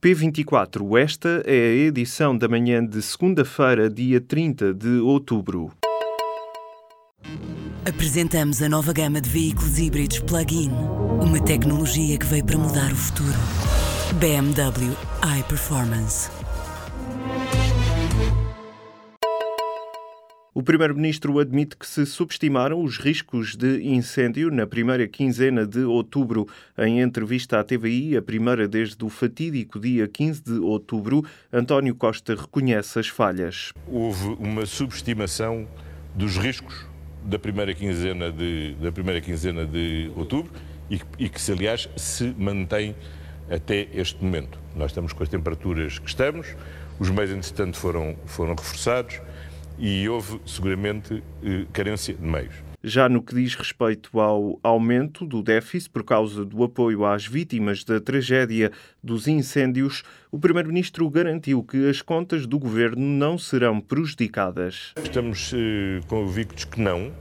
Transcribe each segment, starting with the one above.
P24, esta é a edição da manhã de segunda-feira, dia 30 de outubro. Apresentamos a nova gama de veículos híbridos plug-in. Uma tecnologia que veio para mudar o futuro. BMW iPerformance. O Primeiro-Ministro admite que se subestimaram os riscos de incêndio na primeira quinzena de outubro. Em entrevista à TVI, a primeira desde o fatídico dia 15 de outubro, António Costa reconhece as falhas. Houve uma subestimação dos riscos da primeira quinzena de, da primeira quinzena de outubro e, e que, aliás, se mantém até este momento. Nós estamos com as temperaturas que estamos, os meios, entretanto, foram, foram reforçados e houve seguramente eh, carência de meios. Já no que diz respeito ao aumento do déficit por causa do apoio às vítimas da tragédia dos incêndios, o Primeiro-Ministro garantiu que as contas do governo não serão prejudicadas. Estamos eh, convictos que não.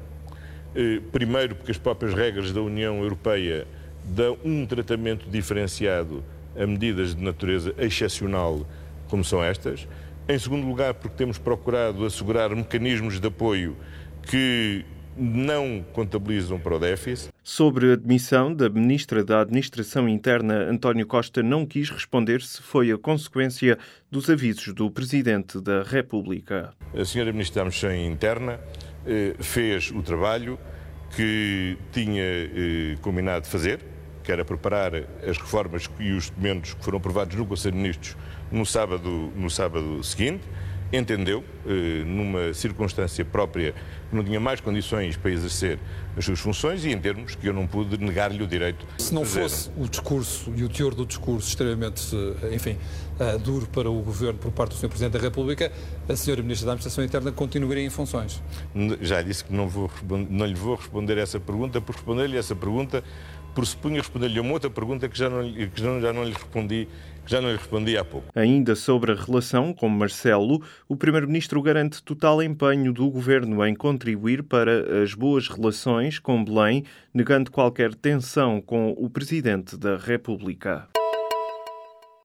Eh, primeiro, porque as próprias regras da União Europeia dão um tratamento diferenciado a medidas de natureza excepcional como são estas. Em segundo lugar, porque temos procurado assegurar mecanismos de apoio que não contabilizam para o déficit. Sobre a admissão da Ministra da Administração Interna, António Costa não quis responder se foi a consequência dos avisos do Presidente da República. A Senhora Ministra da Administração Interna eh, fez o trabalho que tinha eh, combinado fazer, que era preparar as reformas e os documentos que foram aprovados no Conselho de Ministros no sábado, no sábado seguinte, entendeu, eh, numa circunstância própria, que não tinha mais condições para exercer as suas funções e em termos que eu não pude negar-lhe o direito. Se não fosse o discurso e o teor do discurso extremamente, eh, enfim, uh, duro para o governo por parte do Sr. Presidente da República, a Sra. Ministra da Administração Interna continuaria em funções. Já disse que não, vou, não lhe vou responder essa pergunta, por responder-lhe essa pergunta pressupunha responder-lhe uma outra pergunta que já não, que já, não lhe respondi já não lhe respondi há pouco. Ainda sobre a relação com Marcelo, o Primeiro-Ministro garante total empenho do Governo em contribuir para as boas relações com Belém, negando qualquer tensão com o Presidente da República.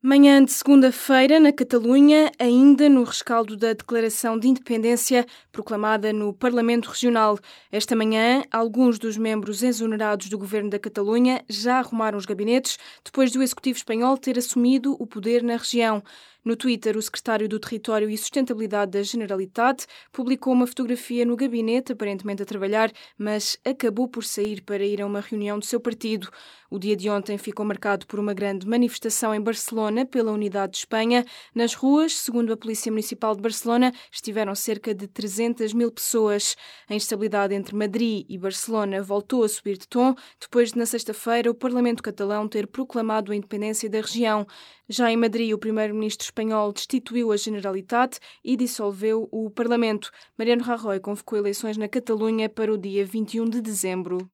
Manhã de segunda-feira, na Catalunha, ainda no rescaldo da Declaração de Independência proclamada no Parlamento Regional. Esta manhã, alguns dos membros exonerados do governo da Catalunha já arrumaram os gabinetes depois do Executivo espanhol ter assumido o poder na região. No Twitter, o secretário do Território e Sustentabilidade da Generalitat publicou uma fotografia no gabinete, aparentemente a trabalhar, mas acabou por sair para ir a uma reunião do seu partido. O dia de ontem ficou marcado por uma grande manifestação em Barcelona pela Unidade de Espanha. Nas ruas, segundo a Polícia Municipal de Barcelona, estiveram cerca de 300 mil pessoas. A instabilidade entre Madrid e Barcelona voltou a subir de tom depois de, na sexta-feira, o Parlamento catalão ter proclamado a independência da região. Já em Madrid, o primeiro-ministro espanhol destituiu a Generalitat e dissolveu o Parlamento. Mariano Rajoy convocou eleições na Catalunha para o dia 21 de dezembro.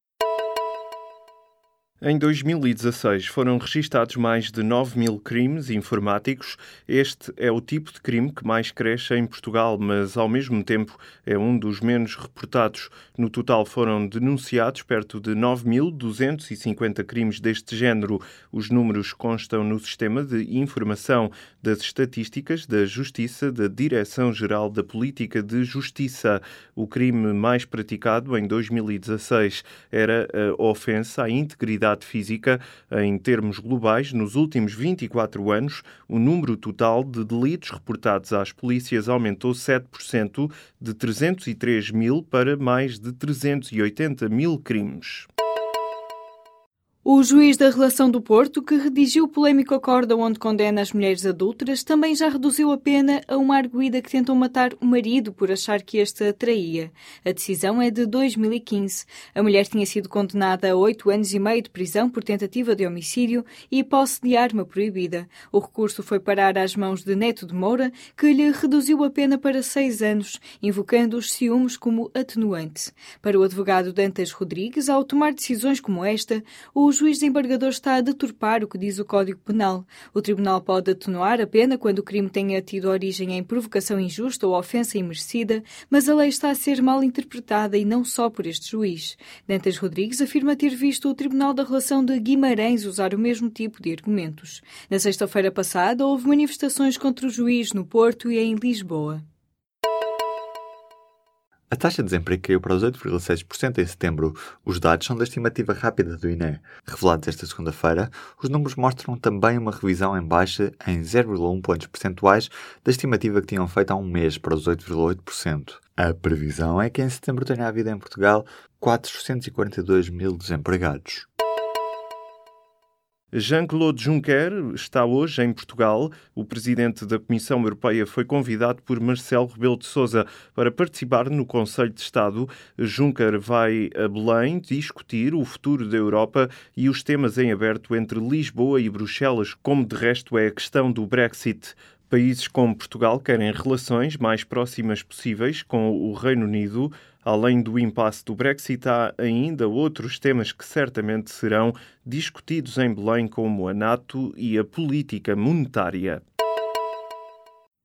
Em 2016 foram registados mais de 9 mil crimes informáticos. Este é o tipo de crime que mais cresce em Portugal, mas ao mesmo tempo é um dos menos reportados. No total foram denunciados perto de 9.250 crimes deste género. Os números constam no Sistema de Informação das Estatísticas da Justiça da Direção-Geral da Política de Justiça. O crime mais praticado em 2016 era a ofensa à integridade atividade física. Em termos globais, nos últimos 24 anos, o número total de delitos reportados às polícias aumentou 7%, de 303 mil para mais de 380 mil crimes. O juiz da relação do Porto, que redigiu o polémico acórdão onde condena as mulheres adultas, também já reduziu a pena a uma arguída que tentou matar o marido por achar que este a traía. A decisão é de 2015. A mulher tinha sido condenada a oito anos e meio de prisão por tentativa de homicídio e posse de arma proibida. O recurso foi parar às mãos de Neto de Moura, que lhe reduziu a pena para seis anos, invocando os ciúmes como atenuante. Para o advogado Dantas Rodrigues, ao tomar decisões como esta, o juiz desembargador está a deturpar o que diz o Código Penal. O Tribunal pode atenuar a pena quando o crime tenha tido origem em provocação injusta ou ofensa imerecida, mas a lei está a ser mal interpretada e não só por este juiz. Dantas Rodrigues afirma ter visto o Tribunal da Relação de Guimarães usar o mesmo tipo de argumentos. Na sexta-feira passada, houve manifestações contra o juiz no Porto e em Lisboa. A taxa de desemprego caiu para os 8,6% em setembro. Os dados são da estimativa rápida do INE. Revelados esta segunda-feira, os números mostram também uma revisão em baixa em 0,1 pontos percentuais da estimativa que tinham feito há um mês para os 8,8%. A previsão é que em setembro tenha havido em Portugal 442 mil desempregados. Jean-Claude Juncker está hoje em Portugal. O presidente da Comissão Europeia foi convidado por Marcelo Rebelo de Sousa para participar no Conselho de Estado. Juncker vai a Belém discutir o futuro da Europa e os temas em aberto entre Lisboa e Bruxelas, como de resto é a questão do Brexit. Países como Portugal querem relações mais próximas possíveis com o Reino Unido. Além do impasse do Brexit, há ainda outros temas que certamente serão discutidos em Belém, como a NATO e a política monetária.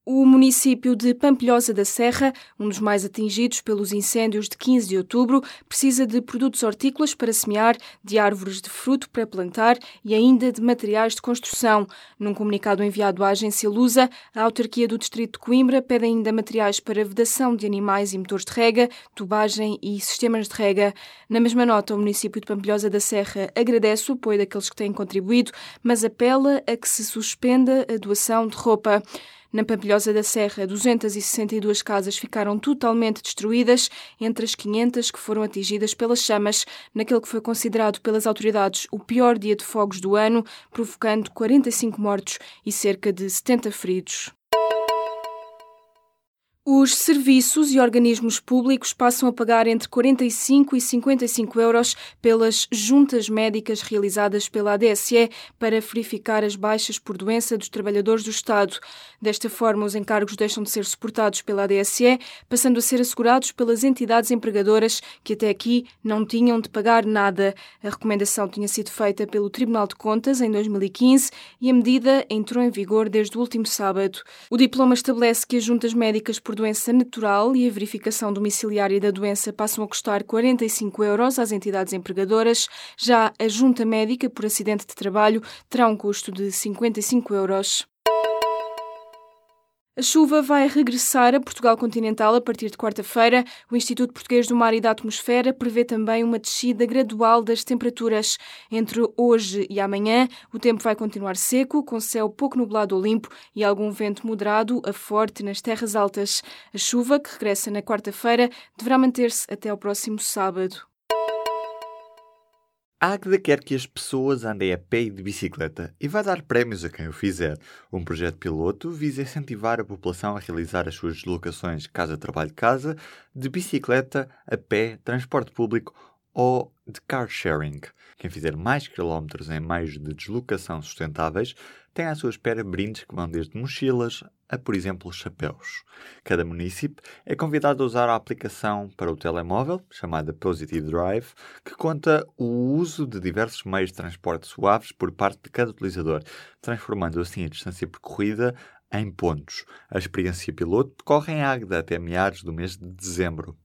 O município de Pampilhosa da Serra, um dos mais atingidos pelos incêndios de 15 de outubro, precisa de produtos hortícolas para semear, de árvores de fruto para plantar e ainda de materiais de construção. Num comunicado enviado à agência Lusa, a autarquia do distrito de Coimbra pede ainda materiais para vedação de animais e motores de rega, tubagem e sistemas de rega. Na mesma nota, o município de Pampilhosa da Serra agradece o apoio daqueles que têm contribuído, mas apela a que se suspenda a doação de roupa. Na Pampilhosa da Serra, 262 casas ficaram totalmente destruídas, entre as 500 que foram atingidas pelas chamas, naquele que foi considerado pelas autoridades o pior dia de fogos do ano, provocando 45 mortos e cerca de 70 feridos. Os serviços e organismos públicos passam a pagar entre 45 e 55 euros pelas juntas médicas realizadas pela ADSE para verificar as baixas por doença dos trabalhadores do Estado. Desta forma, os encargos deixam de ser suportados pela ADSE, passando a ser assegurados pelas entidades empregadoras que até aqui não tinham de pagar nada. A recomendação tinha sido feita pelo Tribunal de Contas em 2015 e a medida entrou em vigor desde o último sábado. O diploma estabelece que as juntas médicas por por doença natural e a verificação domiciliária da doença passam a custar 45 euros às entidades empregadoras. Já a junta médica por acidente de trabalho terá um custo de 55 euros. A chuva vai regressar a Portugal continental a partir de quarta-feira. O Instituto Português do Mar e da Atmosfera prevê também uma descida gradual das temperaturas. Entre hoje e amanhã, o tempo vai continuar seco, com céu pouco nublado ou limpo e algum vento moderado a forte nas terras altas. A chuva, que regressa na quarta-feira, deverá manter-se até ao próximo sábado. A Agda quer que as pessoas andem a pé e de bicicleta e vai dar prémios a quem o fizer. Um projeto piloto visa incentivar a população a realizar as suas deslocações casa-trabalho-casa de bicicleta, a pé, transporte público ou de car sharing. Quem fizer mais quilómetros em meios de deslocação sustentáveis tem à sua espera brindes que vão desde mochilas a, por exemplo, chapéus. Cada município é convidado a usar a aplicação para o telemóvel, chamada Positive Drive, que conta o uso de diversos meios de transporte suaves por parte de cada utilizador, transformando assim a distância percorrida em pontos. A experiência piloto decorre em Águeda até meados do mês de dezembro.